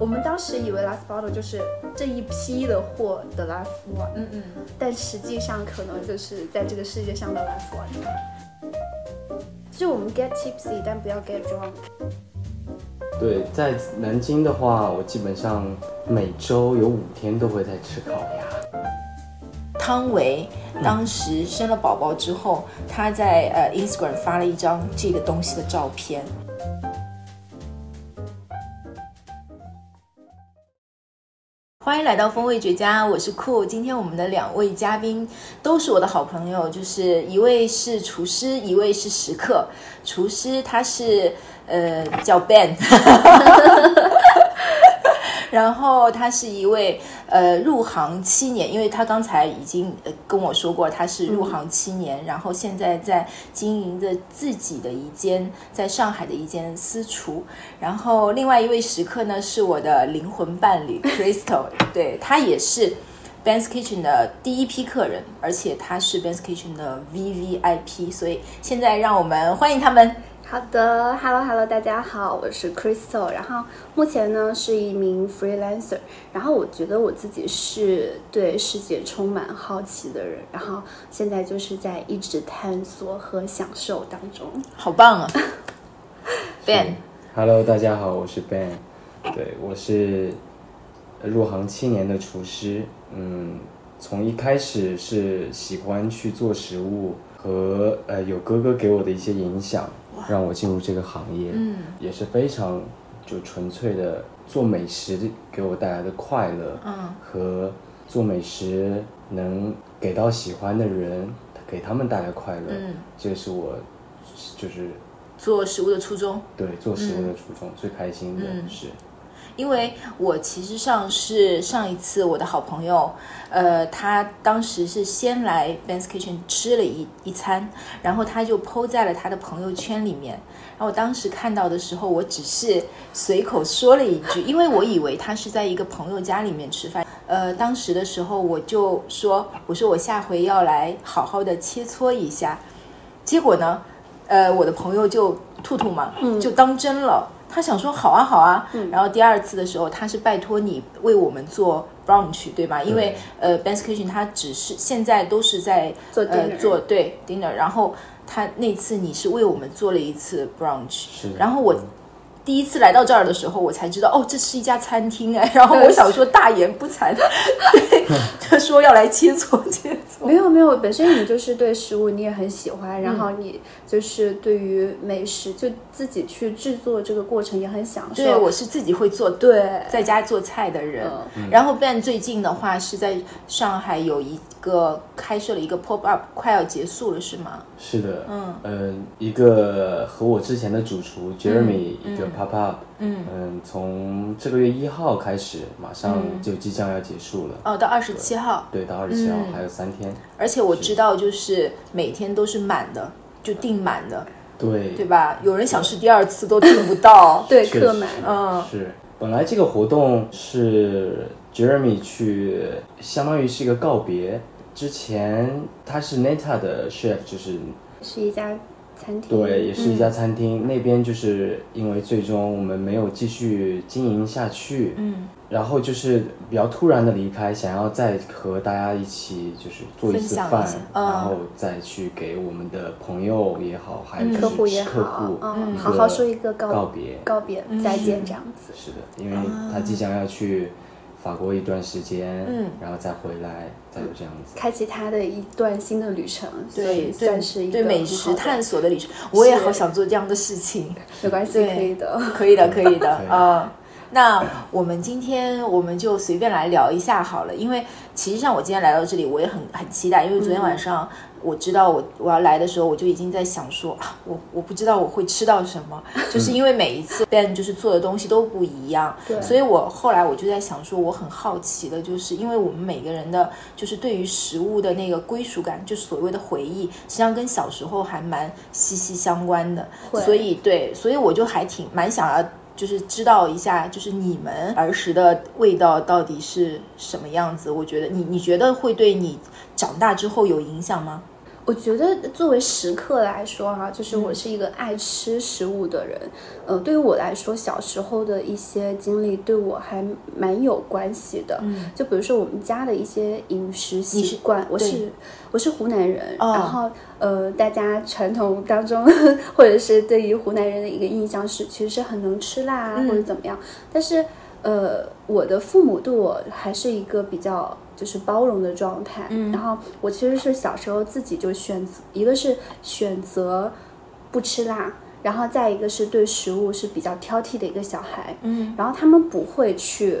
我们当时以为 last bottle 就是这一批的货的 last one，嗯嗯，但实际上可能就是在这个世界上的 last one。就我们 get tipsy，但不要 get drunk。对，在南京的话，我基本上每周有五天都会在吃烤鸭。汤唯当时生了宝宝之后，她在呃 Instagram 发了一张这个东西的照片。欢迎来到风味绝佳，我是酷。今天我们的两位嘉宾都是我的好朋友，就是一位是厨师，一位是食客。厨师他是呃叫 Ben，然后他是一位呃入行七年，因为他刚才已经呃跟我说过他是入行七年，然后现在在经营着自己的一间在上海的一间私厨。然后另外一位食客呢是我的灵魂伴侣 Crystal，对他也是 Ben's Kitchen 的第一批客人，而且他是 Ben's Kitchen 的 VVIP，所以现在让我们欢迎他们。好的，Hello Hello，大家好，我是 Crystal，然后目前呢是一名 freelancer，然后我觉得我自己是对世界充满好奇的人，然后现在就是在一直探索和享受当中。好棒啊，Ben。Hello，大家好，我是 Ben。对，我是入行七年的厨师。嗯，从一开始是喜欢去做食物，和呃有哥哥给我的一些影响，让我进入这个行业。嗯，也是非常就纯粹的做美食给我带来的快乐。嗯，和做美食能给到喜欢的人，给他们带来快乐。嗯，这是我就是做食物的初衷。对做食物的初衷、最开心的嗯是。因为我其实上是上一次我的好朋友，呃，他当时是先来 Ben's Kitchen 吃了一一餐，然后他就 PO 在了他的朋友圈里面。然后我当时看到的时候，我只是随口说了一句，因为我以为他是在一个朋友家里面吃饭。呃，当时的时候我就说，我说我下回要来好好的切磋一下。结果呢，呃，我的朋友就兔兔嘛，就当真了。他想说好啊好啊，然后第二次的时候，他是拜托你为我们做 brunch 对吧？因为呃 b a n s Kitchen 他只是现在都是在做呃 dinner 做对 dinner，然后他那次你是为我们做了一次 brunch，然后我第一次来到这儿的时候，我才知道哦，这是一家餐厅哎。然后我想说大言不惭，对，他说要来切磋切磋。没有没有，本身你就是对食物你也很喜欢，然后你就是对于美食就自己去制作这个过程也很享受。对，我是自己会做，对在家做菜的人。嗯然后 Ben 最近的话是在上海有一个开设了一个 pop up，快要结束了是吗？是的，嗯呃一个和我之前的主厨 Jeremy 一个 pop up，嗯从这个月一号开始，马上嗯就即将要结束了。哦，到二十七号，对，到二十七号、嗯还有三天。而且我知道就是每天都是满的，就订满的，对，对吧？有人想试第二次都订不到。对客满，嗯是，本来这个活动是 Jeremy 去，相当于是一个告别。之前他是 Neta 的 chef，就是是一家餐厅。对，也是一家餐厅。那边就是因为最终我们没有继续经营下去，嗯，然后就是比较突然的离开，想要再和大家一起就是做一次饭然后再去给我们的朋友也好，还有客户也客好户，嗯，好好说一个告告别，告别再见这样子。是的，因为他即将要去法国一段时间，嗯。然后再回来，再有这样子。开启他的一段新的旅程，所对以算是一个对美食探索的旅程，我也好想做这样的事情。没关系，可以的。可以的，可以的啊。那我们今天我们就随便来聊一下好了，因为其实上我今天来到这里，我也很很期待，因为昨天晚上我知道我我要来的时候，我就已经在想说啊，我我不知道我会吃到什么，就是因为每一次 Ben 就是做的东西都不一样，对。所以我后来我就在想说，我很好奇的，就是因为我们每个人的，就是对于食物的那个归属感，就所谓的回忆，实际上跟小时候还蛮息息相关的，所以对，所以我就还挺蛮想要。就是知道一下，就是你们儿时的味道到底是什么样子？我觉得你你觉得会对你长大之后有影响吗？我觉得作为食客来说哈、就是我是一个爱吃食物的人。呃，对于我来说，小时候的一些经历对我还蛮有关系的。嗯就比如说我们家的一些饮食习惯，我是我是湖南人，哦然后呃，大家传统当中 或者是对于湖南人的一个印象是，其实是很能吃辣啊，嗯或者怎么样。但是呃，我的父母对我还是一个比较就是包容的状态。嗯然后我其实是小时候自己就选择，一个是选择不吃辣，然后再一个是对食物是比较挑剔的一个小孩。嗯然后他们不会去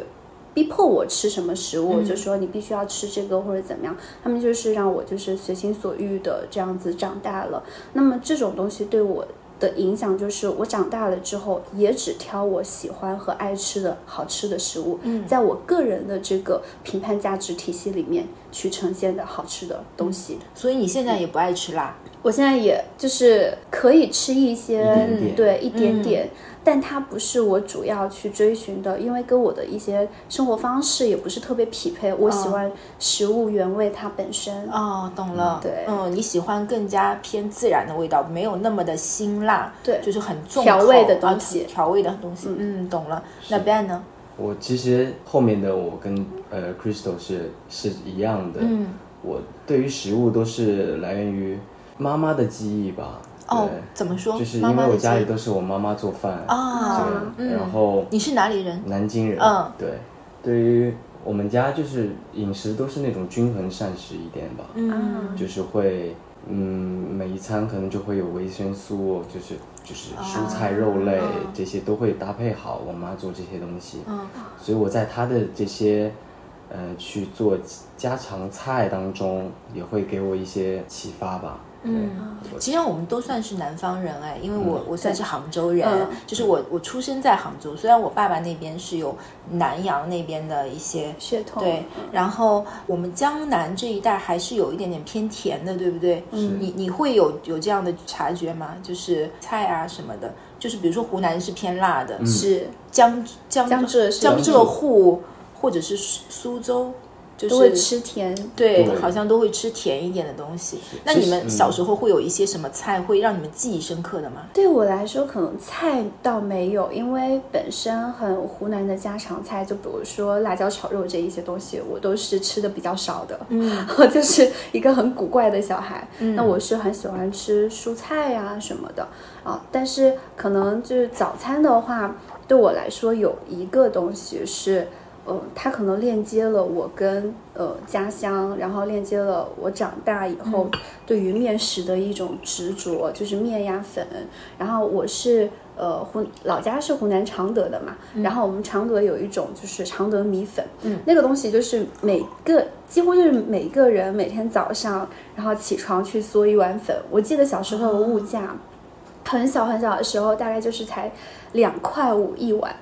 逼迫我吃什么食物，嗯就说你必须要吃这个或者怎么样，他们就是让我就是随心所欲的这样子长大了。那么这种东西对我的影响就是，我长大了之后也只挑我喜欢和爱吃的好吃的食物，嗯在我个人的这个评判价值体系里面去呈现的好吃的东西。所以你现在也不爱吃辣，我现在也就是可以吃一些，对一点嗯点，但它不是我主要去追寻的，因为跟我的一些生活方式也不是特别匹配。我喜欢食物原味它本身，哦，懂了。对嗯，你喜欢更加偏自然的味道，没有那么的辛辣，对就是很重调味的东西调味的东西。嗯，懂了。那 Ben 呢？我其实后面的我跟呃 Crystal 是是一样的，嗯，我对于食物都是来源于妈妈的记忆吧。哦对，怎么说？就是因为我家里都是我妈妈做饭啊然后你是哪里人？南京人，嗯对，对于我们家就是饮食都是那种均衡膳食一点吧，嗯就是会，嗯，每一餐可能就会有维生素，就是就是蔬菜、肉类、嗯这些都会搭配好。我妈做这些东西，嗯所以我在她的这些，呃，去做家常菜当中，也会给我一些启发吧。嗯，其实我们都算是南方人哎，因为我、嗯。我算是杭州人，嗯。就是我我出生在杭州，虽然我爸爸那边是有南阳那边的一些血统对，然后我们江南这一带还是有一点点偏甜的，对不对？嗯？你你会有有这样的察觉吗？就是菜啊什么的，就是比如说湖南是偏辣的，是。江江江浙江浙沪或者是苏苏州，就是都会吃甜。对，对好像都会吃甜一点的东西。那你们小时候会有一些什么菜会让你们记忆深刻的吗？对我来说，可能菜倒没有，因为本身很湖南的家常菜，就比如说辣椒炒肉这一些东西，我都是吃的比较少的。嗯，我就是一个很古怪的小孩。嗯那我是很喜欢吃蔬菜呀、什么的啊，但是可能就是早餐的话，对我来说有一个东西是。呃，它可能链接了我跟呃家乡，然后链接了我长大以后对于面食的一种执着，就是面呀粉。然后我是呃湖老家是湖南常德的嘛，然后我们常德有一种就是常德米粉，嗯，那个东西就是每个几乎就是每个人每天早上然后起床去嗦一碗粉。我记得小时候的物价，很小很小的时候大概就是才两块五一碗。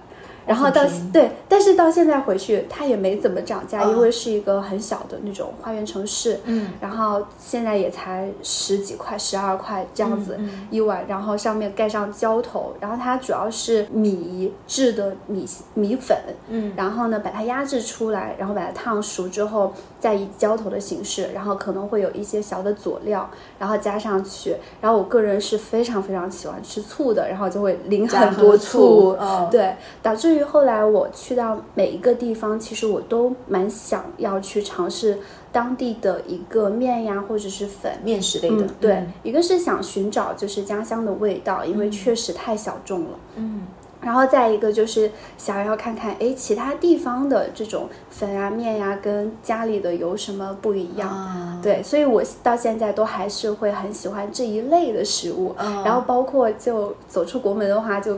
然后到对，但是到现在回去，它也没怎么涨价，嗯。因为是一个很小的那种花园城市。嗯，然后现在也才十几块、十二块这样子一碗，然后上面盖上浇头，然后它主要是米制的米米粉，嗯，然后呢把它压制出来，然后把它烫熟之后，再以浇头的形式，然后可能会有一些小的佐料，然后加上去。然后我个人是非常非常喜欢吃醋的，然后就会淋很多醋嗯。对，导致于后来我去到每一个地方，其实我都蛮想要去尝试当地的一个面呀，或者是粉。面食类的，嗯，对，一个是想寻找就是家乡的味道，因为嗯确实太小众了。嗯然后再一个就是想要看看，哎，其他地方的这种粉啊面呀、跟家里的有什么不一样？啊，对，所以我到现在都还是会很喜欢这一类的食物。嗯然后包括就走出国门的话，就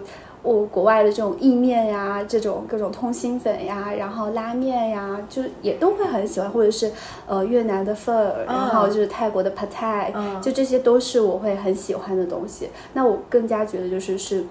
我、国外的这种意面呀，这种各种通心粉呀，然后拉面呀，就也都会很喜欢，或者是呃越南的 pho，然后就是泰国的 pad thai，、嗯就这些都是我会很喜欢的东西。那我更加觉得就是是。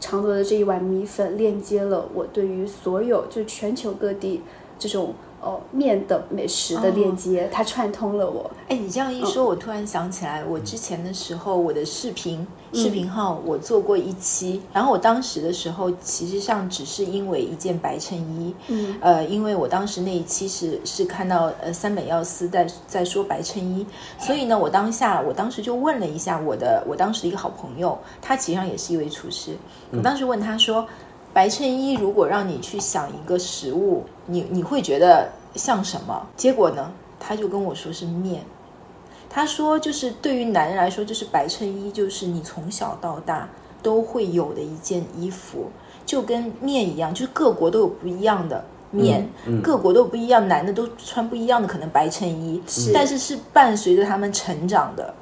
常德的这一碗米粉链接了我对于所有就全球各地这种哦面的美食的链接，它串通了我。哎，你这样一说，我突然想起来，我之前的时候，我的视频视频号我做过一期，然后我当时的时候，其实上只是因为一件白衬衣，嗯。呃，因为我当时那一期是是看到呃三本耀司在在说白衬衣，所以呢，我当下我当时就问了一下我的我当时一个好朋友，他其实上也是一位厨师，我当时问他说，白衬衣如果让你去想一个食物，你你会觉得像什么？结果呢，他就跟我说是面。他说，就是对于男人来说，就是白衬衣，就是你从小到大都会有的一件衣服，就跟面一样，就是各国都有不一样的面，嗯嗯各国都不一样，男的都穿不一样的可能白衬衣，但是是伴随着他们成长的。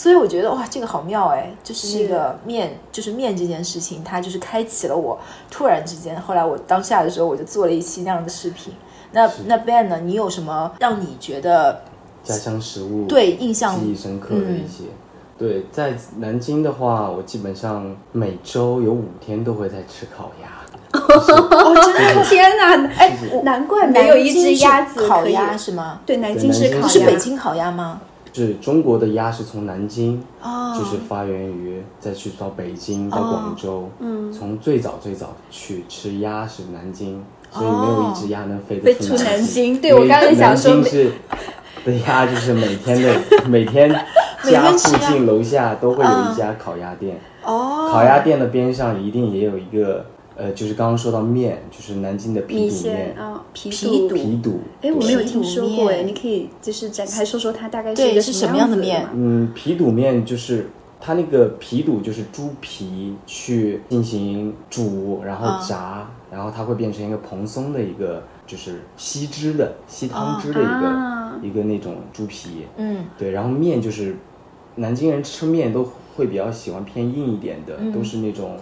所以我觉得哇，这个好妙哎！就是那个面，就是面这件事情，它就是开启了我突然之间。后来我当下的时候，我就做了一期那样的视频。那那 Ben 呢？你有什么让你觉得家乡食物对印象记忆深刻的一些。对，在南京的话，我基本上每周有五天都会在吃烤鸭。哦，真的天哪！哎，难怪没有一只鸭子烤鸭是吗？对，南京对南京是烤鸭，是北京烤鸭吗？是中国的鸭是从南京，哦。就是发源于，再去到北京、到广州，嗯，从最早最早去吃鸭是南京，所以没有一只鸭能飞得飞出南京。对我刚才想说南京是的鸭就是每天的每天家附近楼下都会有一家烤鸭店，哦，烤鸭店的边上一定也有一个。呃，就是刚刚说到面，就是南京的皮肚面，啊，皮皮肚皮肚。哎，我没有听说过哎，你可以就是展开说说它大概是一个是什么样的面嗯，皮肚面就是它那个皮肚就是猪皮去进行煮，然啊后炸，然后它会变成一个蓬松的一个就是吸汁的吸汤汁的一个、啊一个那种猪皮。嗯对，然后面就是南京人吃面都会比较喜欢偏硬一点的，嗯都是那种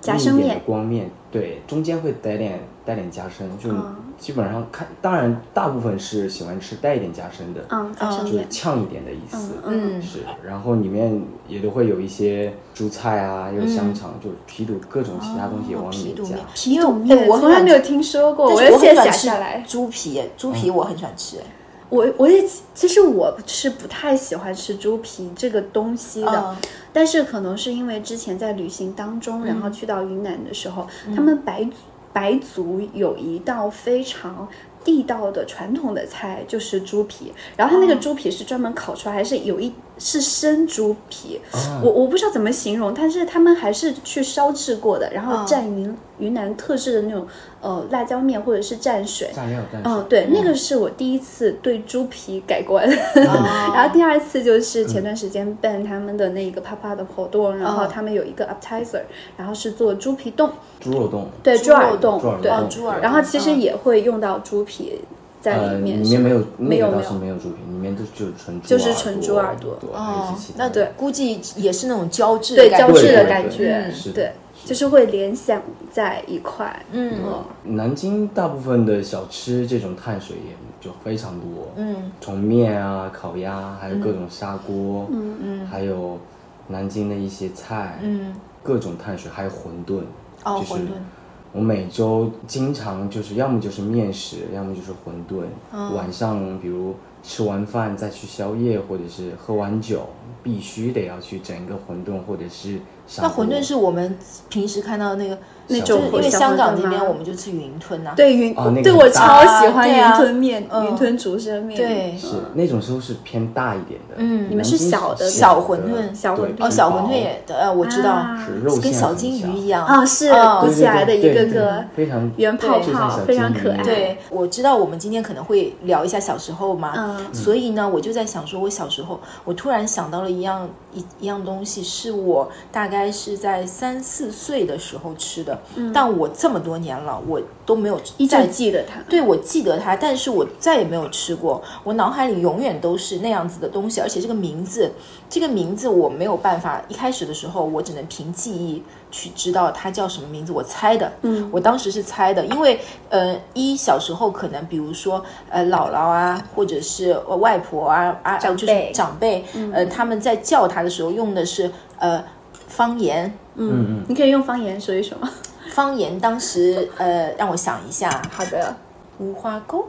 夹生硬一点光面，对，中间会带点带点加深，就嗯基本上看，当然大部分是喜欢吃带一点加深的，嗯，就是，呛一点的意思。嗯嗯是，然后里面也都会有一些蔬菜啊，有香肠，就皮肚各种其他东西往里面加。皮肚面，皮肚哎面，我从来没有听说过，我我要现在很喜欢吃写下来。猪皮，猪皮我很喜欢吃哎。我我也其实我是不太喜欢吃猪皮这个东西的，嗯但是可能是因为之前在旅行当中，然后去到云南的时候，嗯他们白族白族有一道非常。地道的传统的菜就是猪皮，然后它那个哦猪皮是专门烤出来，还是有一是生猪皮，啊。我我不知道怎么形容，但是他们还是去烧制过的，然后嗯。蘸云云南特制的那种呃辣椒面或者是蘸水，蘸料蘸嗯，水，对，那个是我第一次对猪皮改观。哦。然后第二次就是前段时间办他们的那个啪啪的活动，然后嗯。他们有一个 appetizer，然后是做猪皮冻，猪肉冻，对，猪肉冻，对。冻，猪耳对然后其实嗯。也会用到猪皮在呃，里面，里面没有，没有没有那个倒是没有猪皮，里面都就是纯猪就是纯猪耳朵那对估计也是那种胶质的对感觉胶质的感觉嗯，是的对，就是会联想在一块。嗯南京大部分的小吃这种碳水也就非常多，嗯从面啊、烤鸭，还有各种砂锅，嗯嗯，还有南京的一些菜，嗯，各种碳水，还有馄饨，就是哦馄饨我每周经常就是要么就是面食，要么就是馄饨。嗯晚上比如吃完饭再去宵夜，或者是喝完酒，必须得要去整一个馄饨或者是。那馄饨是我们平时看到的那个那就是因为香港这边我们就吃云吞呐，对云，哦那个对我超喜欢云吞面、嗯云吞竹升面。对是那种时候是偏大一点的。嗯你们是小的小馄饨小馄饨哦，小馄饨也的，呃，我知道，啊是肉跟小金鱼一样啊，是嗯鼓起来的一个个非常圆泡泡，非常可爱。对，我知道我们今天可能会聊一下小时候嘛，嗯所以呢，我就在想说，我小时候，我突然想到了一样一一样东西，是我大概是在三四岁的时候吃的，但我这么多年了，我都没有再记得它。对，我记得它，但是我再也没有吃过。我脑海里永远都是那样子的东西，而且这个名字，这个名字我没有办法。一开始的时候，我只能凭记忆去知道它叫什么名字，我猜的。嗯，我当时是猜的，因为呃，一小时候可能比如说呃姥姥啊，或者是呃外婆啊啊，长就是辈长辈，呃，他们在叫它的时候用的是呃方言。嗯嗯，你可以用方言说一说吗？方言当时呃，让我想一下，好的，无花沟。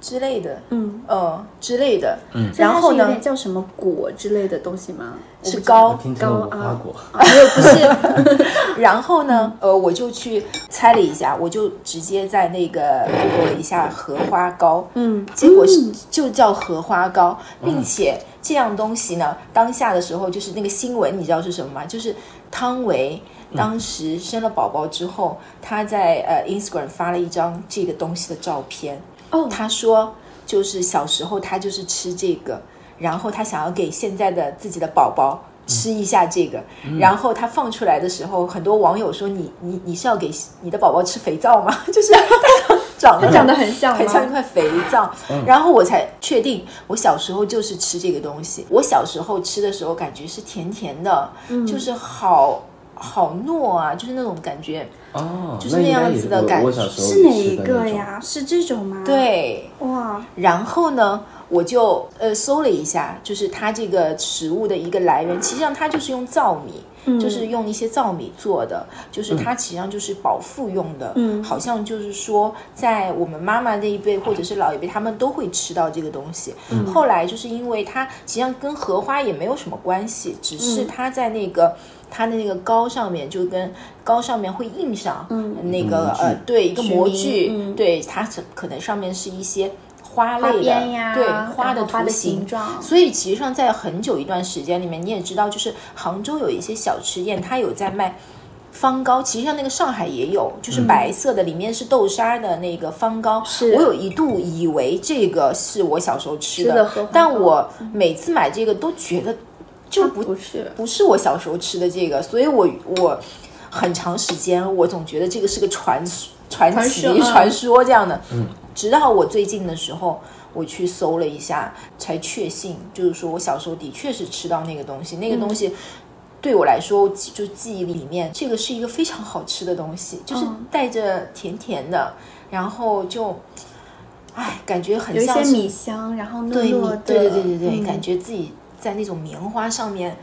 之类的，嗯，呃之类的。嗯然后呢叫什么果之类的东西吗？是膏听成了无高啊花果，啊，没有不是。然后呢，呃，我就去猜了一下，我就直接在那个 Google 了一下荷花糕，嗯，结果是就叫荷花糕，并且这样东西呢，当下的时候就是那个新闻，你知道是什么吗？就是汤唯。当时生了宝宝之后，她在呃 Instagram 发了一张这个东西的照片。哦她说，就是小时候她就是吃这个，然后她想要给现在的自己的宝宝吃一下这个，然后他放出来的时候，很多网友说你你你是要给你的宝宝吃肥皂吗？就是 长得长得很像？很像一块肥皂，然后我才确定，我小时候就是吃这个东西。我小时候吃的时候，感觉是甜甜的，就是好好糯啊，就是那种感觉。哦，就是那样子的感我小时候是哪一个？呀？是这种吗？，对，哇，然后呢，我就呃搜了一下，就是它这个食物的一个来源，其实际上它就是用糙米。就是用一些糙米做的，就是它实际上就是饱腹用的，嗯。好像就是说，在我们妈妈那一辈或者是老一辈，他们都会吃到这个东西。后来就是因为它实际上跟荷花也没有什么关系，只是它在那个、它的那个膏上面就跟膏上面会印上那个、呃对一个模具，嗯。对它可可能上面是一些花花类的对花的后花的图形所以其实上在很久一段时间里面，你也知道，就是杭州有一些小吃店，它有在卖方糕。其实像那个上海也有，就是白色的，里面是豆沙的那个方糕。是我有一度以为这个是我小时候吃吃的但我每次买这个都觉得就不不是不是我小时候吃的这个，所以我我很长时间我总觉得这个是个传传奇传说嗯传说这样的。嗯，直到我最近的时候。我去搜了一下，才确信，就是说我小时候的确是吃到那个东西，那个东西对我来说，就记忆里面，这个是一个非常好吃的东西，就是嗯带着甜甜的，然后就，哎，感觉很有一些像米香，然后糯糯的，对对对对对，嗯感觉自己在那种棉花上面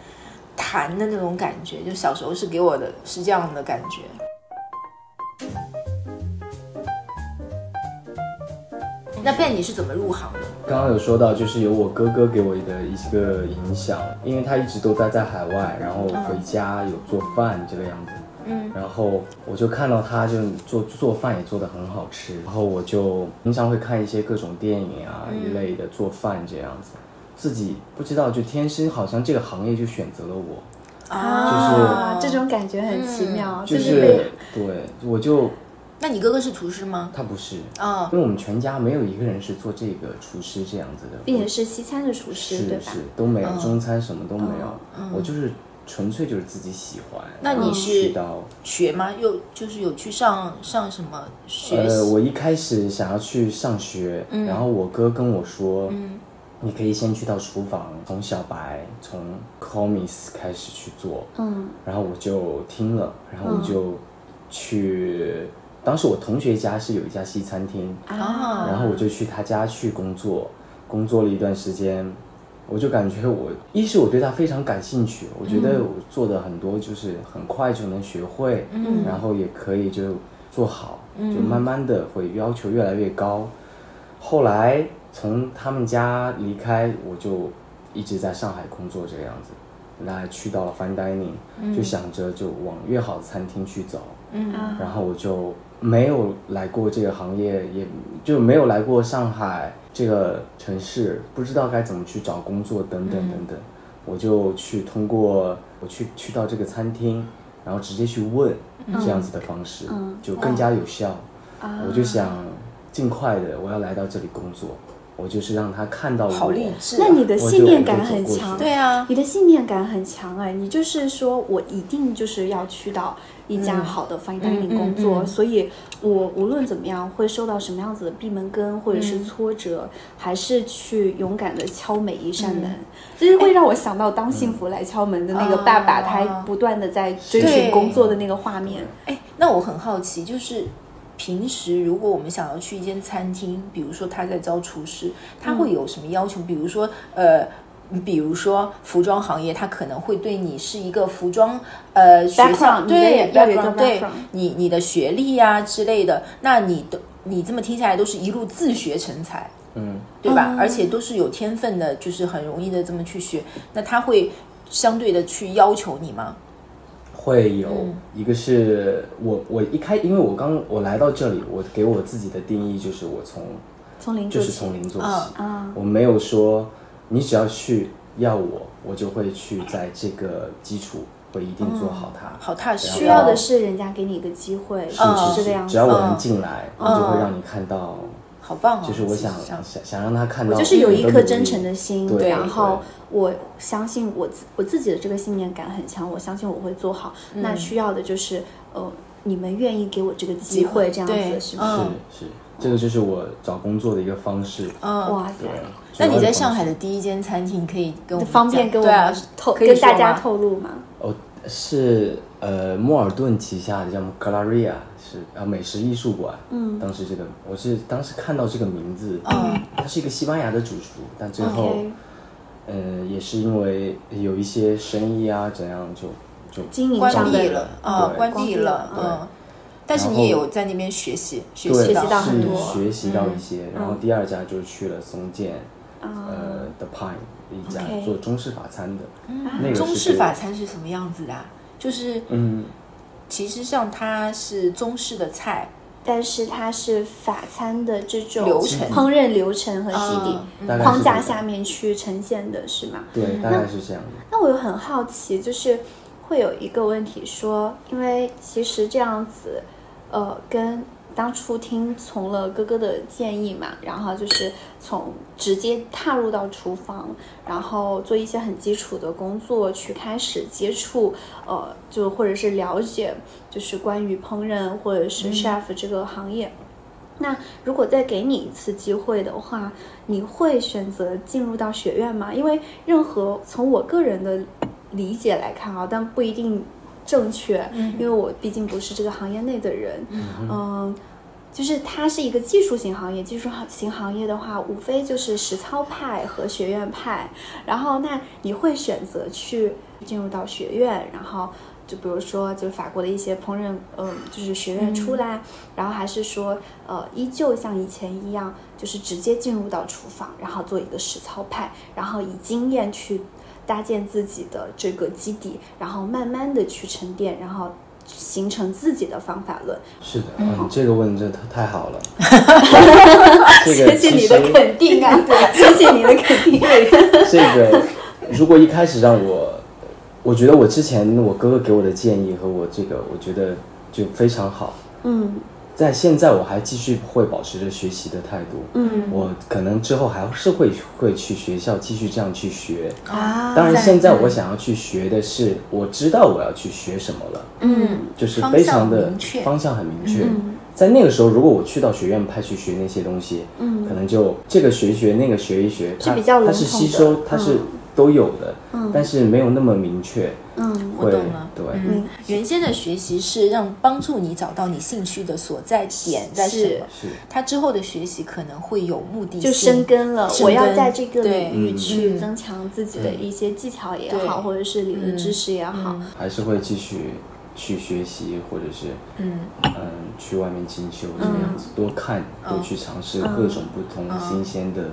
弹的那种感觉，就小时候是给我的是这样的感觉。那 Ben 你是怎么入行的？刚刚有说到，就是有我哥哥给我的一个影响，因为他一直都待在海外，然后回家有做饭这个样子。嗯，然后我就看到他就做做饭也做得很好吃，然后我就平常会看一些各种电影啊、一类的做饭这样子，自己不知道就天生好像这个行业就选择了我，啊，就是这种感觉很奇妙，就就是被是对我就那你哥哥是厨师吗？他不是，啊、因为我们全家没有一个人是做这个厨师这样子的，并且是西餐的厨师，对吧是是？都没有，中餐什么都没有，我就是纯粹就是自己喜欢。那你是去到学吗？又就是有去上上什么学呃，我一开始想要去上学，然后我哥跟我说，你可以先去到厨房，从小白从 comis 开始去做，嗯然后我就听了，然后我就去，当时我同学家是有一家西餐厅，啊。然后我就去他家去工作，工作了一段时间，我就感觉我一是我对他非常感兴趣，我觉得我做的很多就是很快就能学会，嗯。然后也可以就做好，就慢慢的会要求越来越高。后来从他们家离开，我就一直在上海工作这个样子，那去到了 fine dining，、就想着就往越好的餐厅去走。然后我就没有来过这个行业，也就没有来过上海这个城市，不知道该怎么去找工作等等等等。我就去通过我去去到这个餐厅，然后直接去问这样子的方式，嗯。就更加有效。啊我就想尽快的我要来到这里工作，我就是让他看到我。好励志、啊。那你的信念感很强，对啊，你的信念感很强哎，你就是说我一定就是要去到一家好的 fine dining 工作，嗯嗯所以我无论怎么样会受到什么样子的闭门羹或者是挫折，还是去勇敢的敲每一扇门，就是会让我想到当幸福来敲门的那个爸爸，啊他不断的在追寻工作的那个画面。哎，那我很好奇，就是平时如果我们想要去一间餐厅，比如说他在招厨师，他会有什么要求？比如说，呃。比如说服装行业，他可能会对你是一个服装呃学校对也要有一个对你你的学历呀、之类的，那你都你这么听下来都是一路自学成才，嗯，对吧？嗯而且都是有天分的，就是很容易的这么去学，那他会相对的去要求你吗？会有、嗯。一个是我我一开，因为我刚我来到这里，我给我自己的定义就是我从从零做起就是从零做起，我没有说你只要去要我，我就会去在这个基础会一定做好它。好踏实，需要的是人家给你一个机会，是嗯是是这个样子。只要我嗯能进来，我就会让你看到，好棒哦！就是我想其实这样想想让他看到，我就是有一颗真诚的心，对然后我相信我自我自己的这个信念感很强，我相信我会做好。那需要的就是呃，你们愿意给我这个机会，这样子是不是？嗯是是，这个就是我找工作的一个方式。嗯，哇塞对，，那你在上海的第一间餐厅可以跟我方便跟我讲对啊透跟大家透露吗？哦，是呃莫尔顿旗下的叫 Galeria，是啊美食艺术馆。嗯，当时这个我是当时看到这个名字，嗯，他是一个西班牙的主厨，但最后呃也是因为有一些生意啊怎样就就经营关闭了啊，关关闭了，对嗯。但是你也有在那边学习，学习到很是多学习到一些。然后嗯第二家就去了松建，呃，The Pine 一家做中式法餐的，那个中式法餐是什么样子的啊？就是嗯其实上它是中式的菜，但是它是法餐的这种流程烹饪流程和基底、框架下面去呈现的是吗？对，大概是这样的。那我又很好奇，就是会有一个问题说，因为其实这样子，呃，跟当初听从了哥哥的建议嘛，然后就是从直接踏入到厨房，然后做一些很基础的工作，去开始接触，呃，就或者是了解，就是关于烹饪或者是 chef 这个行业。那如果再给你一次机会的话，你会选择进入到学院吗？因为任何从我个人的理解来看啊，但不一定正确，因为我毕竟不是这个行业内的人。嗯就是它是一个技术型行业，技术型行业的话，无非就是实操派和学院派。然后，那你会选择去进入到学院，然后就比如说，就法国的一些烹饪，嗯，就是学院出来，然后还是说，呃，依旧像以前一样，就是直接进入到厨房，然后做一个实操派，然后以经验去搭建自己的这个基底，然后慢慢的去沉淀，然后形成自己的方法论。是的，嗯，这个问得真的太好了。谢谢你的肯定啊，对，谢谢你的肯定。这个如果一开始让我，我觉得我之前我哥哥给我的建议和我这个，我觉得就非常好。嗯在现在我还继续会保持着学习的态度。嗯。我可能之后还是会会去学校继续这样去学。啊当然，现在我想要去学的是，我知道我要去学什么了，嗯就是非常的方向很明确。嗯。在那个时候，如果我去到学院派去学那些东西，嗯。可能就这个学一学，那个学一学，它是比较笼它是吸收，它是嗯都有的，嗯。但是没有那么明确。嗯会我懂了。对，嗯，原先的学习是让帮助你找到你兴趣的所在点在什么，是。他之后的学习可能会有目的性，就生根了。我要在这个领域去嗯。增强自己的一些技巧也好，或者是理论知识也好。还是会继续去学习，或者是嗯。嗯去外面进修这个样子，多看，多去尝试各种不同新鲜的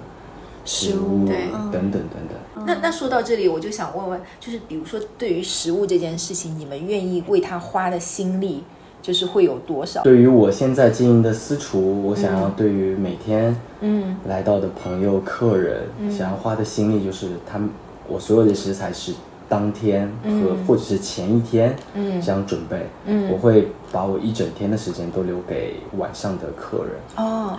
食物物对等等等等。那那说到这里，我就想问问，就是比如说对于食物这件事情，你们愿意为它花的心力，就是会有多少？对于我现在经营的私厨，我想要对于每天嗯来到的朋友、客人，想要花的心力就是他们，我所有的食材是当天和、或者是前一天嗯。这样准备，嗯。我会把我一整天的时间都留给晚上的客人。哦，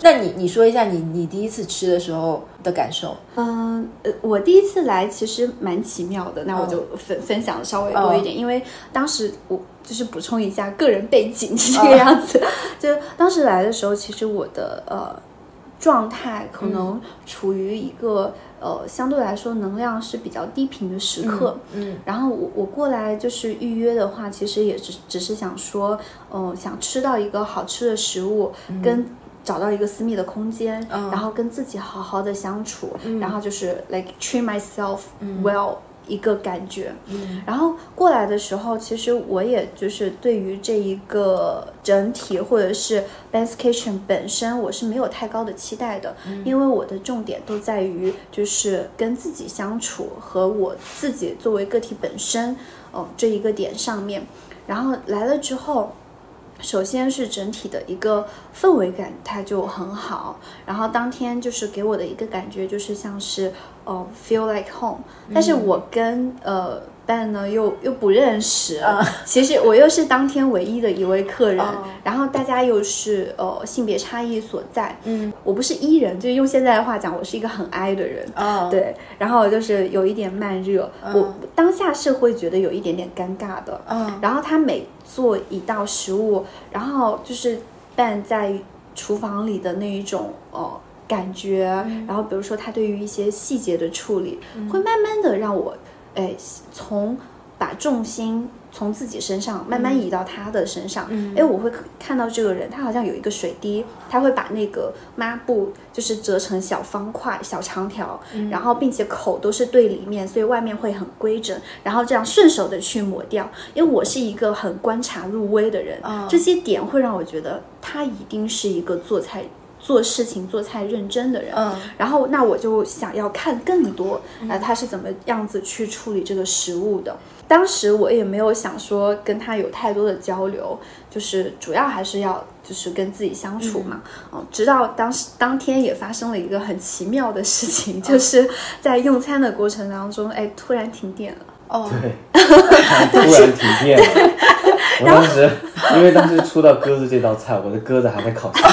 对，那你你说一下你你第一次吃的时候的感受？嗯，呃，我第一次来其实蛮奇妙的，那我就分、分享稍微多一点，因为当时我就是补充一下个人背景 是这个样子，就当时来的时候，其实我的呃状态可能处于一个、呃相对来说能量是比较低频的时刻，嗯然后我我过来就是预约的话，其实也只只是想说，嗯、想吃到一个好吃的食物，跟找到一个私密的空间，嗯。然后跟自己好好的相处，然后就是 like treat myself well 一个感觉。嗯，然后过来的时候，其实我也就是对于这一个整体或者是 Ben's Kitchen 本身，我是没有太高的期待的，因为我的重点都在于就是跟自己相处和我自己作为个体本身，哦这一个点上面。然后来了之后。首先是整体的一个氛围感，它就很好。然后当天就是给我的一个感觉，就是像是哦，feel like home。但是我跟呃。但呢，又又不认识。其实我又是当天唯一的一位客人，然后大家又是呃性别差异所在。嗯，我不是伊人，就用现在的话讲，我是一个很 I 的人。哦，对，然后就是有一点慢热，我当下是会觉得有一点点尴尬的。嗯，然后他每做一道食物，然后就是伴在厨房里的那一种哦感觉，然后比如说他对于一些细节的处理，会慢慢的让我。哎，从把重心从自己身上慢慢移到他的身上。哎，我会看到这个人，他好像有一个水滴，他会把那个抹布就是折成小方块、小长条，然后并且口都是对里面，所以外面会很规整，然后这样顺手的去抹掉。因为我是一个很观察入微的人，这些点会让我觉得他一定是一个做菜。做事情做菜认真的人，嗯，然后那我就想要看更多，啊，他是怎么样子去处理这个食物的。当时我也没有想说跟他有太多的交流，就是主要还是要就是跟自己相处嘛，嗯，直到当时当天也发生了一个很奇妙的事情，就是在用餐的过程当中，哎，突然停电了。哦，对，突然停电了。我当时因为当时出到鸽子这道菜，我的鸽子还在烤箱。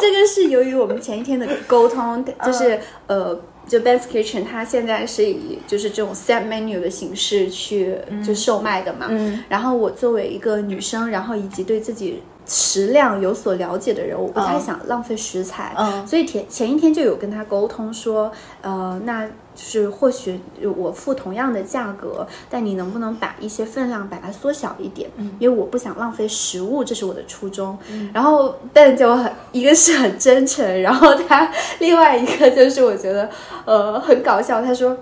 这个是由于我们前一天的沟通，就是呃，就 Ben's Kitchen 它现在是以就是这种 set menu 的形式去就售卖的嘛。嗯。然后我作为一个女生，然后以及对自己食量有所了解的人，我不太想浪费食材。嗯。所以前前一天就有跟他沟通说，呃，那。就是或许我付同样的价格，但你能不能把一些分量把它缩小一点？嗯，因为我不想浪费食物，这是我的初衷。嗯，然后 Ben 就很一个是很真诚，然后他另外一个就是我觉得呃很搞笑，他说。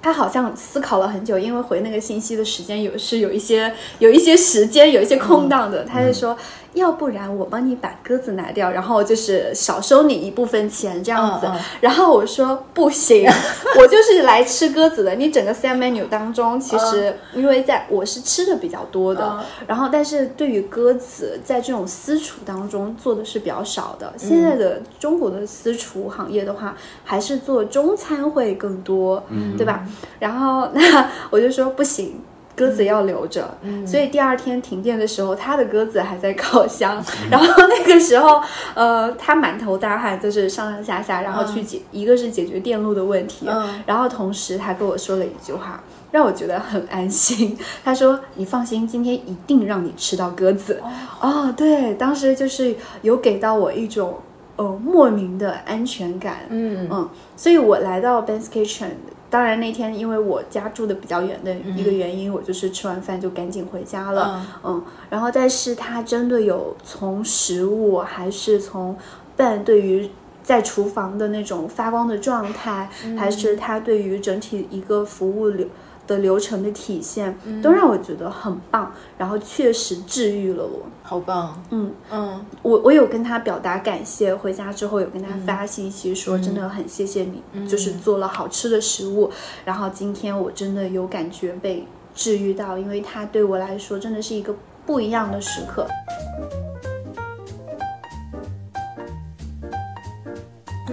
他好像思考了很久，因为回那个信息的时间有是有一些有一些时间有一些空档的，他就说，要不然我帮你把鸽子拿掉，然后就是少收你一部分钱这样子。然后我说不行，我就是来吃鸽子的。你整个 set menu 当中，其实因为在我是吃的比较多的，然后但是对于鸽子在这种私厨当中做的是比较少的。现在的中国的私厨行业的话，还是做中餐会更多，对吧？然后那我就说不行，鸽子要留着。所以第二天停电的时候，他的鸽子还在烤箱。然后那个时候，呃，他满头大汗，就是上上下下，然后去解，一个是解决电路的问题，然后同时他跟我说了一句话，让我觉得很安心。他说：“你放心，今天一定让你吃到鸽子。”哦，对，当时就是有给到我一种呃莫名的安全感。嗯嗯，所以我来到 Ben's Kitchen。当然那天因为我家住的比较远的一个原因，我就是吃完饭就赶紧回家了。嗯，然后但是他真的有从食物还是从伴对于在厨房的那种发光的状态，还是他对于整体一个服务流。的流程的体现都让我觉得很棒，然后确实治愈了我，好棒。嗯嗯，我我有跟他表达感谢，回家之后有跟他发信息说，真的很谢谢你，就是做了好吃的食物，然后今天我真的有感觉被治愈到，因为他对我来说真的是一个不一样的时刻。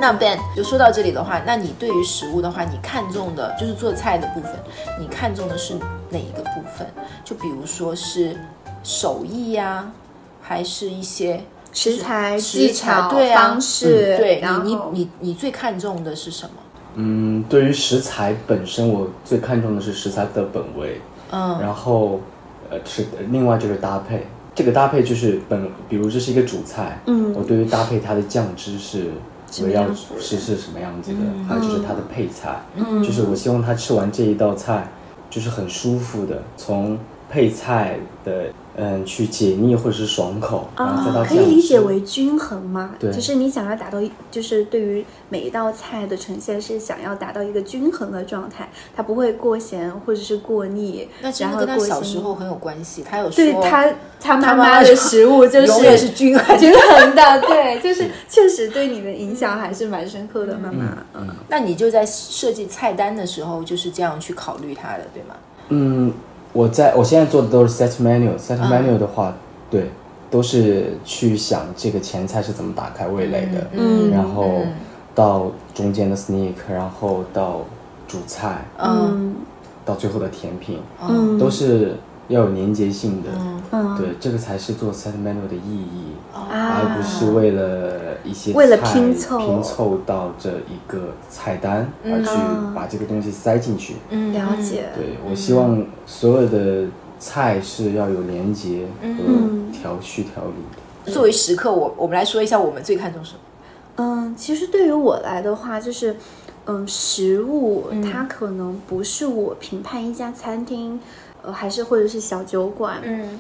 那 Ben 就说到这里的话，那你对于食物的话，你看重的就是做菜的部分，你看重的是哪一个部分？就比如说是手艺呀，还是一些食材技巧方式？对，你你你你最看重的是什么？嗯，对于食材本身，我最看重的是食材的本味。嗯，然后呃是另外就是搭配，这个搭配就是本，比如这是一个主菜，嗯，我对于搭配它的酱汁是。我要是是什么样子的，还有就是它的配菜，就是我希望他吃完这一道菜，就是很舒服的，从配菜的，嗯，去解腻或者是爽口，然后再到啊，可以理解为均衡吗？对就是你想要达到一，就是对于每一道菜的呈现是想要达到一个均衡的状态，它不会过咸或者是过腻，然的跟他小后过咸时候很有关系。他有说，对他他妈妈妈妈的食物就是永远是均衡 均衡的，对，就是确实对你的影响还是蛮深刻的，妈妈。嗯那你就在设计菜单的时候就是这样去考虑它的，对吗？嗯，我在我现在做的都是 set menu，set 嗯。menu 的话，对，都是去想这个前菜是怎么打开味蕾的，嗯然后嗯。到中间的 sneak，然后到主菜，嗯。到最后的甜品，嗯，都是要有连接性的。嗯对，这个才是做 set menu 的意义，啊，而不是为了一些为了拼凑拼凑到这一个菜单，而去嗯把这个东西塞进去。嗯了解。对我希望所有的菜是要有连接嗯和调序调理的。作为食客，我我们来说一下我们最看重什么。嗯，其实对于我来的话，就是，嗯，食物它可能不是我评判一家餐厅，呃，还是或者是小酒馆嗯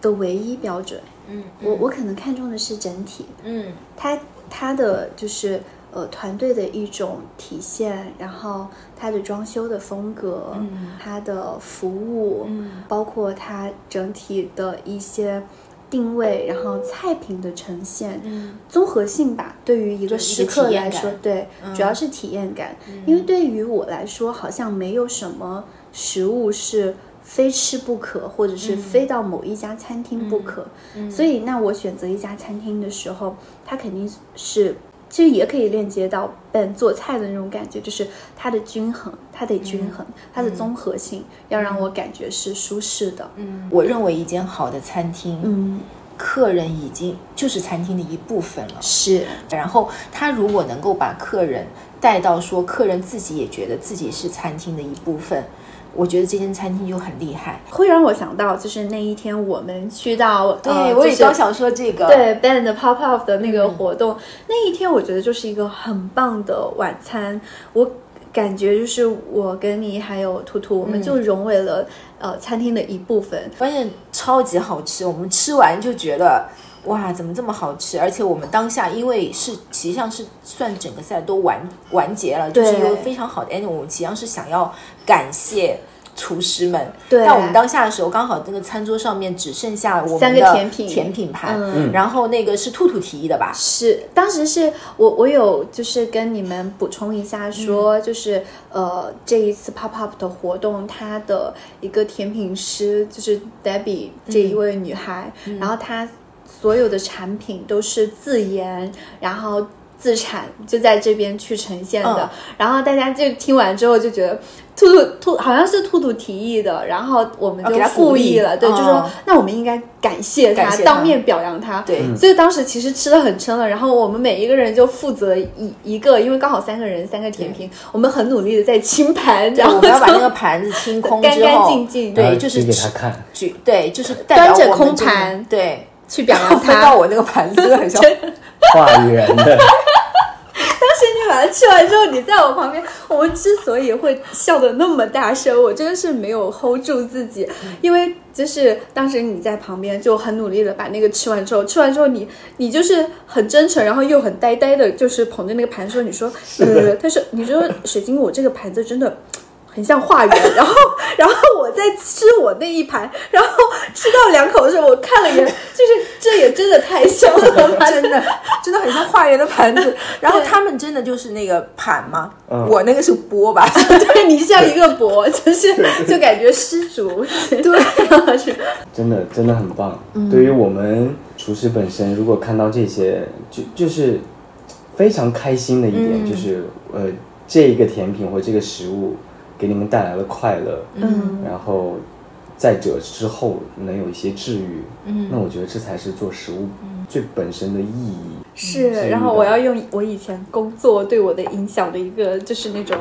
的唯一标准。嗯我我可能看重的是整体，嗯它它的就是呃团队的一种体现，然后它的装修的风格，嗯它的服务，嗯包括它整体的一些定位，然后菜品的呈现，嗯综合性吧，对于一个食客来说感，对，主要是体验感。因为对于我来说，好像没有什么食物是非吃不可，或者是非到某一家餐厅不可。所以，那我选择一家餐厅的时候，它肯定是。其实也可以链接到 Ben 做菜的那种感觉，就是它的均衡，它得均衡，它的综合性要让我感觉是舒适的。嗯，我认为一间好的餐厅，嗯，客人已经就是餐厅的一部分了。是，然后他如果能够把客人带到说，客人自己也觉得自己是餐厅的一部分，我觉得这间餐厅就很厉害。会让我想到，就是那一天我们去到，对，呃我也刚想说这个。对 band 的 pop up 的那个活动，那一天我觉得就是一个很棒的晚餐。我感觉就是我跟你还有图图，我们就融为了、呃餐厅的一部分。关键超级好吃，我们吃完就觉得哇，怎么这么好吃？而且我们当下因为是实际上是算整个赛都完完结了，就是一个非常好的 ending。我们实际上是想要感谢。厨师们，对但我们当下的时候，刚好那个餐桌上面只剩下我们三个的甜品甜品盘，嗯然后那个是兔兔提议的吧？是，当时是我我有就是跟你们补充一下说，就是呃这一次 pop up 的活动，它的一个甜品师就是 Debbie 这一位女孩，然后她所有的产品都是自研，然后。自产就在这边去呈现的，嗯。然后大家就听完之后就觉得兔兔兔好像是兔兔提议的，然后我们就哦给他鼓励复议了，对，就说嗯。那我们应该感谢他，谢他。当面表扬他，对。所以当时其实吃的很撑了，然后我们每一个人就负责一一个，因为刚好三个人三个甜品，我们很努力的在清盘，然后我们要把那个盘子清空干，干净净。对，就是举给他看，举，对，就是端着空盘。对，去表扬后分到他。我那个盘子真的很像画圆的，当时你把它吃完之后，你在我旁边，我们之所以会笑得那么大声，我真的是没有 hold 住自己，因为就是当时你在旁边就很努力的把那个吃完之后，吃完之后你你就是很真诚，然后又很呆呆的，就是捧着那个盘说，你说呃，他说你说水晶，我这个盘子真的。很像画圆，然后，然后我在吃我那一盘，然后吃到两口的时候，我看了一眼，就是这也真的太像了吧，真的真的很像化缘的盘子。然后他们真的就是那个盘吗？嗯。我那个是钵吧？对你像一个钵，就是就感觉失足，对，是真的真的很棒。嗯。对于我们厨师本身，如果看到这些，就就是非常开心的一点，嗯。就是呃，这一个甜品或这个食物给你们带来了快乐，嗯。然后再者之后能有一些治愈，嗯，那我觉得这才是做食物最本身的意义。是，然后我要用我以前工作对我的影响的一个，就是那种，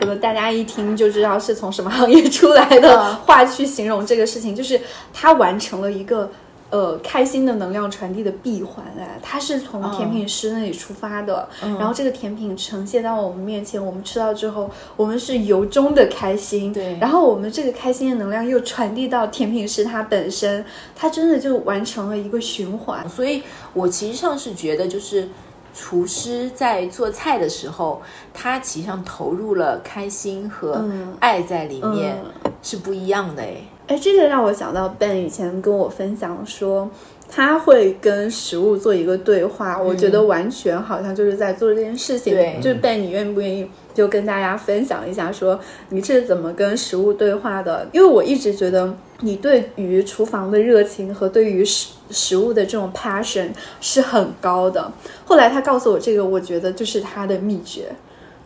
可能大家一听就知道是从什么行业出来的嗯话去形容这个事情，就是他完成了一个呃开心的能量传递的闭环哎，它是从甜品师那里出发的，然后这个甜品呈现到我们面前，我们吃到之后，我们是由衷的开心，对。然后我们这个开心的能量又传递到甜品师他本身，他真的就完成了一个循环。所以我其实上是觉得，就是厨师在做菜的时候，他其实上投入了开心和嗯。爱在里面，是不一样的哎。哎，这个让我想到 Ben 以前跟我分享说，他会跟食物做一个对话，我觉得完全好像就是在做这件事情。对就是 Ben，你愿不愿意就跟大家分享一下，说你是怎么跟食物对话的？因为我一直觉得你对于厨房的热情和对于食食物的这种 passion 是很高的。后来他告诉我这个，我觉得就是他的秘诀。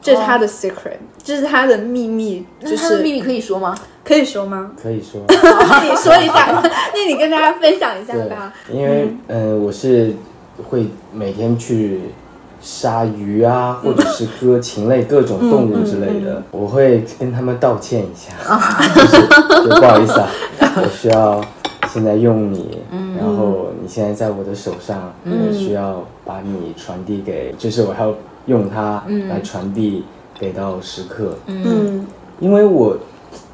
这是他的 secret，、这是他的秘密，就是那他的秘密可以说吗？可以说吗？可以说。你说一下，那 你跟大家分享一下对吧。，因为嗯、呃我是会每天去杀鱼啊，或者是割禽类各种动物之类的，我会跟他们道歉一下，就是就不好意思啊，我需要现在用你，然后你现在在我的手上，我需要把你传递给，就是我要用它来传递给到食客，嗯。因为我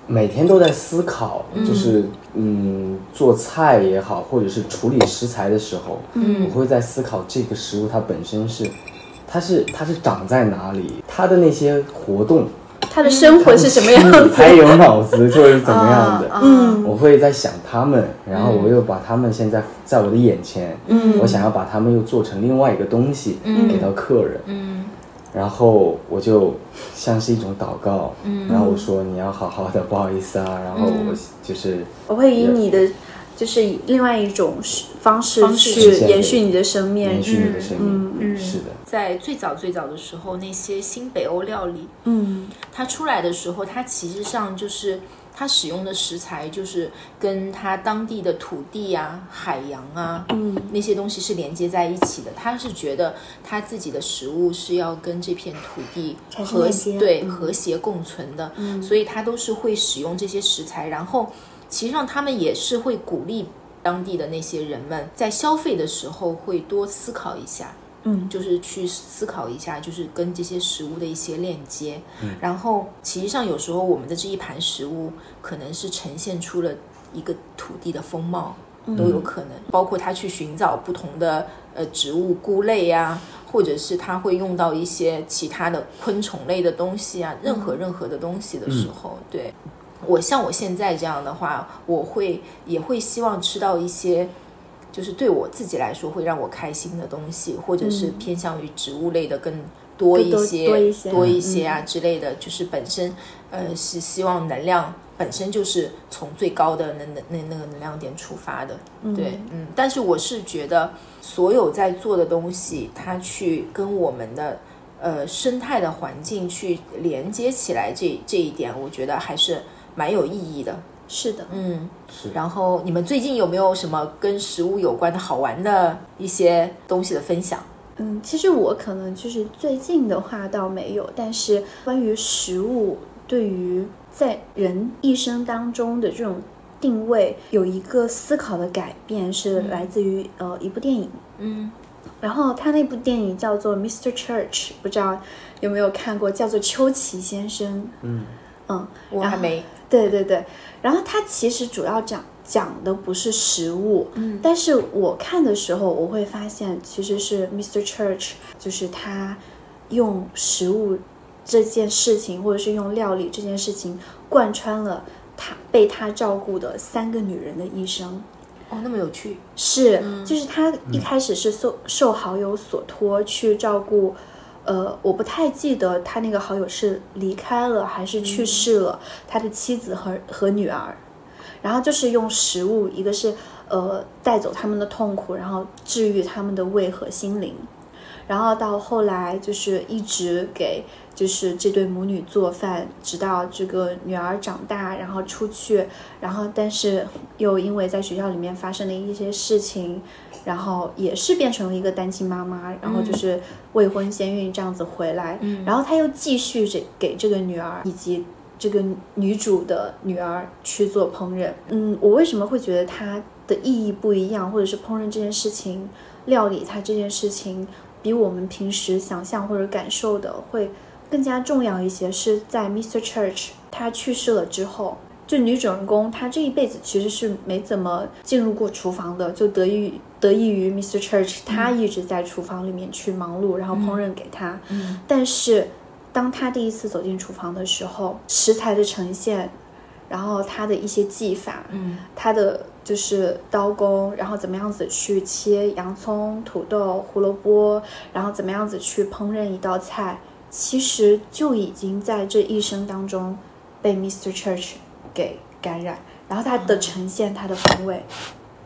每天都在思考，就是嗯，做菜也好，或者是处理食材的时候，嗯，我会在思考这个食物它本身是，它是它是长在哪里，它的那些活动，他的生活是什么样子？还有脑子就是怎么样的，嗯我会在想他们，然后我又把他们现在在我的眼前，嗯。我想要把他们又做成另外一个东西，给到客人，嗯然后我就像是一种祷告，然后我说你要好好的，不好意思啊，然后我就是我会以你的，就是以另外一种方式方式去延续你的生命延。续你的生命，嗯。是的，在最早最早的时候，那些新北欧料理，嗯。它出来的时候，它其实上就是它使用的食材，就是跟它当地的土地啊、海洋啊，嗯那些东西是连接在一起的。他是觉得他自己的食物是要跟这片土地和链接对嗯和谐共存的，所以他都是会使用这些食材。然后，其实上他们也是会鼓励当地的那些人们在消费的时候会多思考一下。嗯就是去思考一下，就是跟这些食物的一些链接。嗯然后，其实上有时候我们的这一盘食物可能是呈现出了一个土地的风貌，都有可能。包括他去寻找不同的呃植物菇类呀、或者是他会用到一些其他的昆虫类的东西啊，任何任何的东西的时候，对。我像我现在这样的话，我会也会希望吃到一些就是对我自己来说会让我开心的东西，或者是偏向于植物类的更多一些、多一些多一些啊之类的，就是本身呃是希望能量本身就是从最高的那那那那个能量点出发的，对，嗯，但是我是觉得所有在做的东西，它去跟我们的呃生态的环境去连接起来这这一点，我觉得还是蛮有意义的。是的，嗯，是然后你们最近有没有什么跟食物有关的好玩的一些东西的分享？嗯，其实我可能就是最近的话倒没有，但是关于食物对于在人一生当中的这种定位，有一个思考的改变，是来自于、呃一部电影。嗯然后他那部电影叫做《Mr. Church》，不知道有没有看过，叫做秋奇先生。嗯嗯，我还没，对对对，然后它其实主要讲讲的不是食物，嗯但是我看的时候，我会发现其实是 Mr. Church，就是他用食物这件事情，或者是用料理这件事情，贯穿了他被他照顾的三个女人的一生。哦，那么有趣，是，就是他一开始是受受好友所托去照顾，呃，我不太记得他那个好友是离开了还是去世了，他的妻子和和女儿，然后就是用食物，一个是呃带走他们的痛苦，然后治愈他们的胃和心灵，然后到后来就是一直给就是这对母女做饭，直到这个女儿长大，然后出去，然后但是又因为在学校里面发生了一些事情，然后也是变成了一个单亲妈妈，然后就是未婚先孕这样子回来，然后她又继续这给这个女儿以及。这个女主的女儿去做烹饪，嗯，我为什么会觉得它的意义不一样，或者是烹饪这件事情、料理它这件事情，比我们平时想象或者感受的会更加重要一些。是在 Mr. Church 他去世了之后，就女主人公她这一辈子其实是没怎么进入过厨房的，就得益于得益于 Mr. Church，他一直在厨房里面去忙碌，然后烹饪给他。嗯但是当他第一次走进厨房的时候，食材的呈现，然后他的一些技法，嗯他的就是刀工，然后怎么样子去切洋葱、土豆、胡萝卜，然后怎么样子去烹饪一道菜，其实就已经在这一生当中被 Mr. Church 给感染，然后它的呈现，它的风味。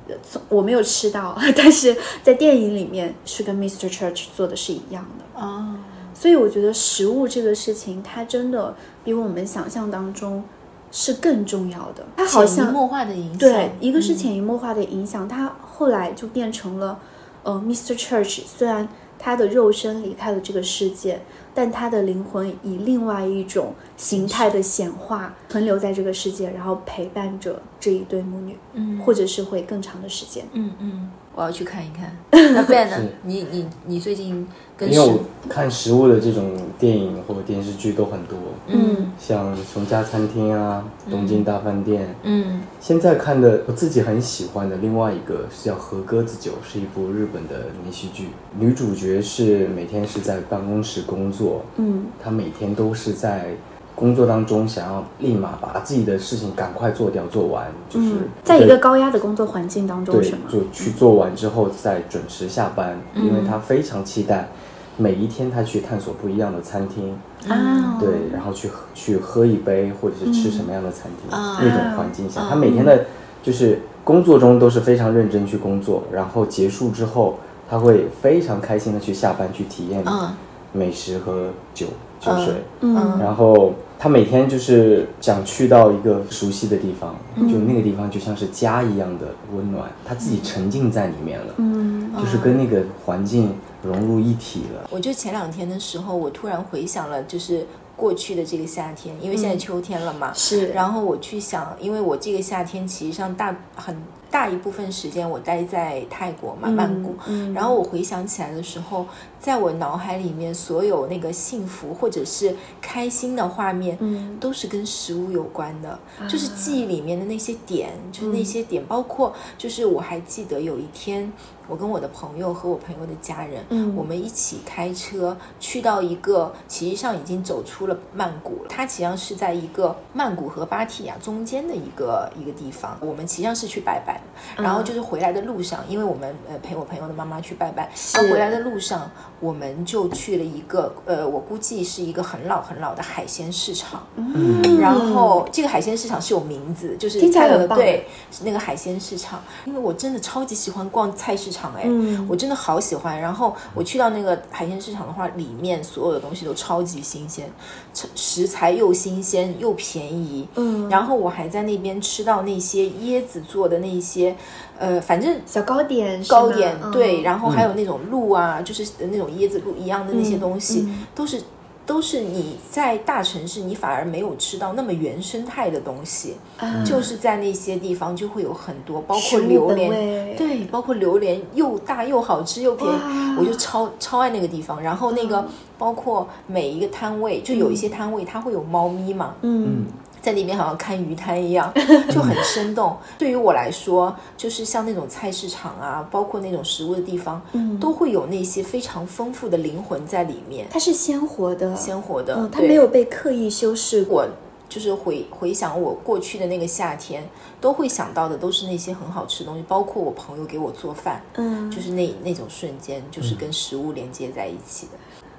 呃从我没有吃到，但是在电影里面是跟 Mr. Church 做的是一样的。哦，所以我觉得食物这个事情，它真的比我们想象当中是更重要的。它好潜移像默化的影响，对，一个是嗯潜移默化的影响，他后来就变成了，呃，Mr. Church 虽然他的肉身离开了这个世界，但他的灵魂以另外一种形态的显化存留在这个世界，然后陪伴着这一对母女，嗯或者是会更长的时间。嗯嗯，我要去看一看。那 Ben 呢？你你你最近跟因为我看食物的这种电影或者电视剧都很多，嗯。像《熊家餐厅》啊，《东京大饭店》嗯。现在看的我自己很喜欢的另外一个是叫《和鸽子酒》，是一部日本的连续剧。女主角是每天是在办公室工作，嗯。她每天都是在工作当中想要立马把自己的事情赶快做掉做完，就是嗯，在一个高压的工作环境当中，对？就去做完之后再准时下班，嗯。因为他非常期待每一天他去探索不一样的餐厅。啊，对，然后去喝去喝一杯，或者是吃什么样的餐厅，啊那种环境下，啊他每天的，就是工作中都是非常认真去工作，然后结束之后，他会非常开心的去下班去体验嗯。美食和酒酒水，嗯。然后他每天就是想去到一个熟悉的地方，就那个地方就像是家一样的温暖，他自己沉浸在里面了，嗯。就是跟那个环境融入一体了。我就前两天的时候，我突然回想了，就是过去的这个夏天，因为现在秋天了嘛，是，然后我去想，因为我这个夏天其实上大很大一部分时间我待在泰国嘛，曼谷。嗯，然后我回想起来的时候，在我脑海里面所有那个幸福或者是开心的画面，嗯。都是跟食物有关的，就是记忆里面的那些点，就是那些点，包括就是我还记得有一天，我跟我的朋友和我朋友的家人，嗯。我们一起开车去到一个，其实上已经走出了曼谷了，它实际上是在一个曼谷和芭提雅中间的一个一个地方，我们实际上是去拜拜的，然后就是回来的路上，因为我们呃陪我朋友的妈妈去拜拜，然后回来的路上，我们就去了一个呃，我估计是一个很老很老的海鲜市场。嗯。然后这个海鲜市场是有名字，就是听起来很棒对那个海鲜市场，因为我真的超级喜欢逛菜市场哎，嗯。我真的好喜欢。然后我去到那个海鲜市场的话，里面所有的东西都超级新鲜，食食材又新鲜又便宜。嗯。然后我还在那边吃到那些椰子做的那些，呃，反正小糕点，糕点对，嗯。然后还有那种鹿啊，就是那种椰子鹿一样的那些东西，嗯。都是都是你在大城市你反而没有吃到那么原生态的东西，嗯就是在那些地方就会有很多，包括榴莲，对，包括榴莲又大又好吃又便宜，我就超超爱那个地方。然后那个包括每一个摊位，就有一些摊位它会有猫咪嘛，嗯在里面好像看鱼摊一样，就很生动。对于我来说，就是像那种菜市场啊，包括那种食物的地方，嗯都会有那些非常丰富的灵魂在里面，它是鲜活的，鲜活的。嗯，它没有被刻意修饰过。我就是回回想我过去的那个夏天，都会想到的都是那些很好吃的东西，包括我朋友给我做饭，嗯，就是那那种瞬间，就是跟食物连接在一起的。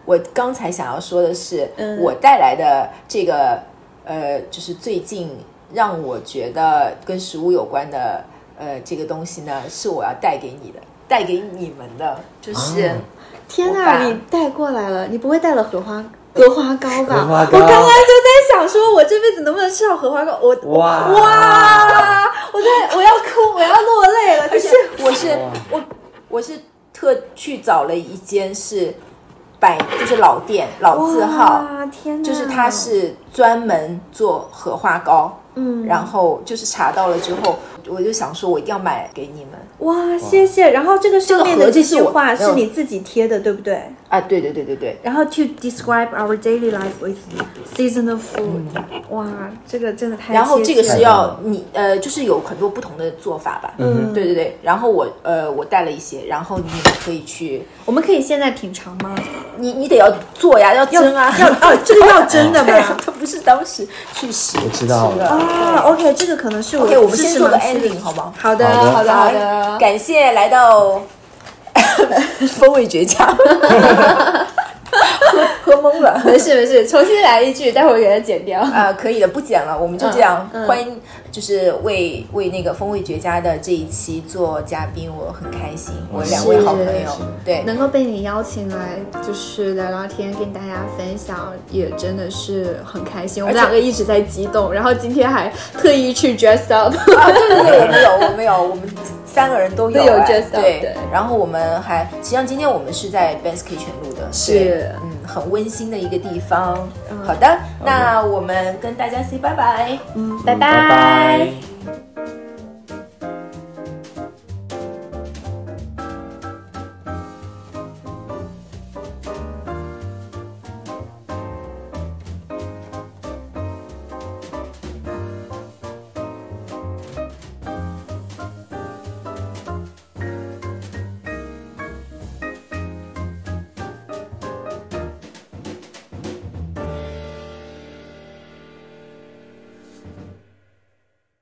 我刚才想要说的是，嗯我带来的这个呃，就是最近让我觉得跟食物有关的呃这个东西呢，是我要带给你的，带给你们的，就是。啊天我爸哪，你带过来了，你不会带了荷花荷花糕吧？糕我刚刚就在想，说我这辈子能不能吃到荷花糕？我哇哇，我在我要哭，我要落泪了，就是 我是我我是特去找了一间是百就是老店老字号，天，就是它是专门做荷花糕，嗯，然后就是查到了之后，我就想说，我一定要买给你们。哇，谢谢。然后这个上面的这句话是你自己贴的，对不对？啊，对对对对对，然后 to describe our daily life with seasonal food，、哇，这个真的太然后这个是要你呃，就是有很多不同的做法吧。嗯对对对。然后我呃，我带了一些，然后你也可以去，我们可以现在品尝吗？你你得要做呀，要蒸啊，要哦，这个要蒸的吗？，它不是当时去洗我知道吃的啊，OK，这个可能是我 OK，我们先做个 ending 好吗？好，好的好的，好的。感谢来到 风味绝佳，喝喝懵了。没事没事，重新来一句，待会儿给它剪掉。啊、可以的，不剪了，我们就这样。嗯嗯欢迎，就是为为那个风味绝佳的这一期做嘉宾，我很开心。我两位好朋友，对，能够被你邀请来，就是聊聊天，跟大家分享，也真的是很开心。我们两个一直在激动，然后今天还特意去 dress up。啊，对对对，我们有，我们有，我们三个人都有、都有哎 dress up，对对然后我们还，实际上今天我们是在 Ben's Kitchen 录的，是嗯，很温馨的一个地方。好的，那我们跟大家 say 拜拜。嗯，拜拜。